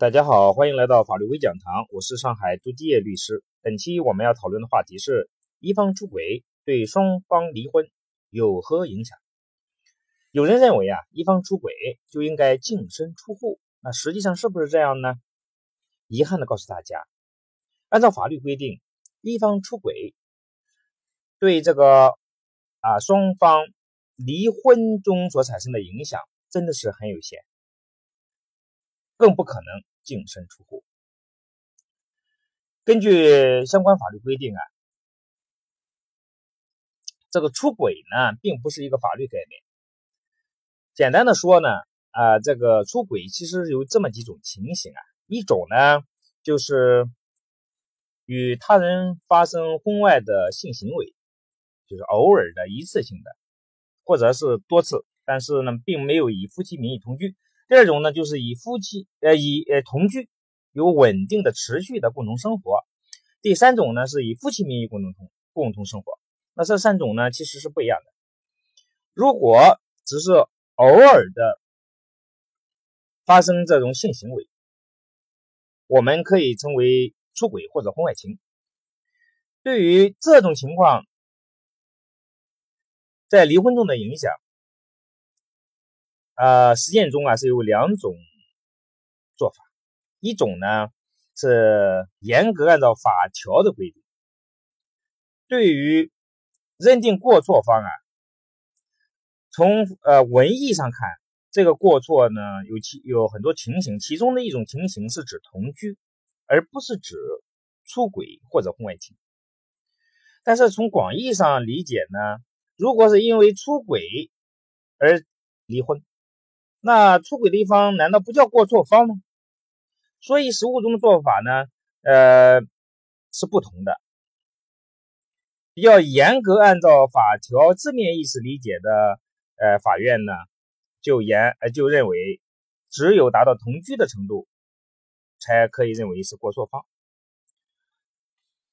大家好，欢迎来到法律微讲堂，我是上海朱继业律师。本期我们要讨论的话题是：一方出轨对双方离婚有何影响？有人认为啊，一方出轨就应该净身出户，那实际上是不是这样呢？遗憾的告诉大家，按照法律规定，一方出轨对这个啊双方离婚中所产生的影响真的是很有限，更不可能。净身出户。根据相关法律规定啊，这个出轨呢，并不是一个法律概念。简单的说呢，啊，这个出轨其实有这么几种情形啊。一种呢，就是与他人发生婚外的性行为，就是偶尔的一次性的，或者是多次，但是呢，并没有以夫妻名义同居。第二种呢，就是以夫妻呃以呃同居有稳定的持续的共同生活。第三种呢，是以夫妻名义共同同共同生活。那这三种呢，其实是不一样的。如果只是偶尔的发生这种性行为，我们可以称为出轨或者婚外情。对于这种情况，在离婚中的影响。呃，实践中啊是有两种做法，一种呢是严格按照法条的规定，对于认定过错方啊，从呃文义上看，这个过错呢有其有很多情形，其中的一种情形是指同居，而不是指出轨或者婚外情。但是从广义上理解呢，如果是因为出轨而离婚。那出轨的一方难道不叫过错方吗？所以实务中的做法呢，呃，是不同的。比较严格按照法条字面意思理解的，呃，法院呢就严呃就认为，只有达到同居的程度，才可以认为是过错方。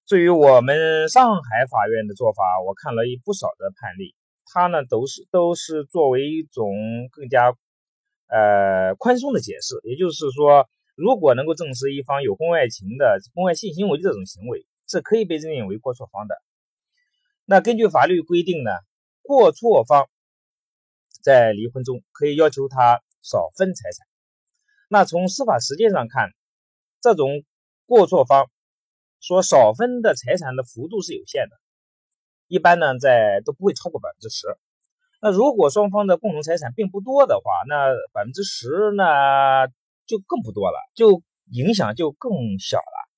至于我们上海法院的做法，我看了一不少的判例，它呢都是都是作为一种更加。呃，宽松的解释，也就是说，如果能够证实一方有婚外情的、婚外性行为这种行为，是可以被认定为过错方的。那根据法律规定呢，过错方在离婚中可以要求他少分财产。那从司法实践上看，这种过错方所少分的财产的幅度是有限的，一般呢在都不会超过百分之十。那如果双方的共同财产并不多的话，那百分之十呢就更不多了，就影响就更小了。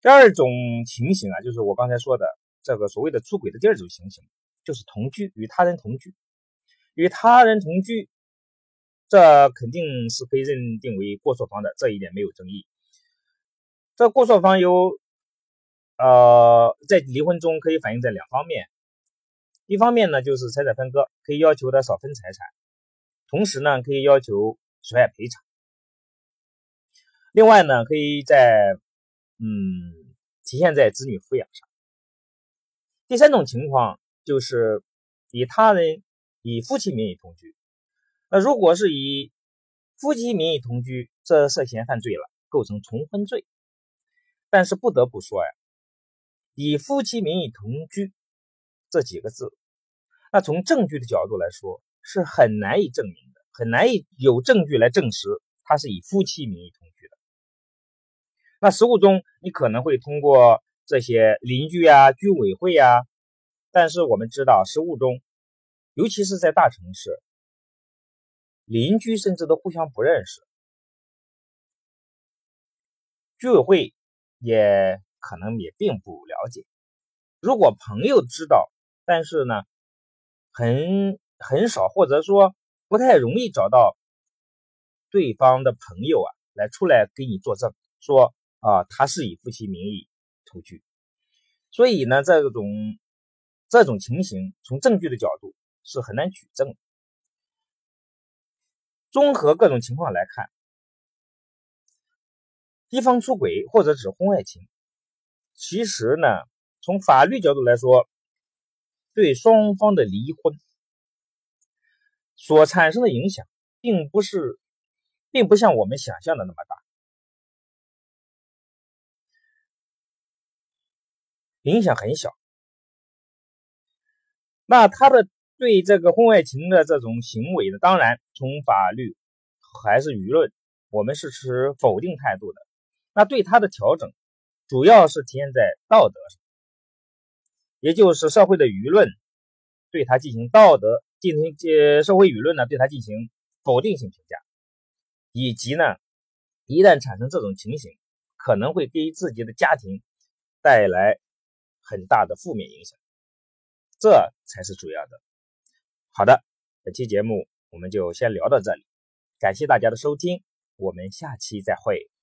第二种情形啊，就是我刚才说的这个所谓的出轨的第二种情形，就是同居与他人同居，与他人同居，这肯定是可以认定为过错方的，这一点没有争议。这过错方有。呃，在离婚中可以反映在两方面，一方面呢就是财产分割，可以要求他少分财产，同时呢可以要求损害赔偿。另外呢，可以在嗯体现在子女抚养上。第三种情况就是以他人以夫妻名义同居，那如果是以夫妻名义同居，这涉嫌犯罪了，构成重婚罪。但是不得不说呀。以夫妻名义同居这几个字，那从证据的角度来说是很难以证明的，很难以有证据来证实他是以夫妻名义同居的。那实务中你可能会通过这些邻居啊、居委会啊，但是我们知道实务中，尤其是在大城市，邻居甚至都互相不认识，居委会也。可能也并不了解。如果朋友知道，但是呢，很很少，或者说不太容易找到对方的朋友啊，来出来给你作证，说啊，他是以夫妻名义同居。所以呢，这种这种情形，从证据的角度是很难举证。综合各种情况来看，一方出轨或者指婚外情。其实呢，从法律角度来说，对双方的离婚所产生的影响并不是，并不像我们想象的那么大，影响很小。那他的对这个婚外情的这种行为呢，当然从法律还是舆论，我们是持否定态度的。那对他的调整，主要是体现在道德上，也就是社会的舆论对他进行道德进行呃社会舆论呢对他进行否定性评价，以及呢一旦产生这种情形，可能会给自己的家庭带来很大的负面影响。这才是主要的。好的，本期节目我们就先聊到这里，感谢大家的收听，我们下期再会。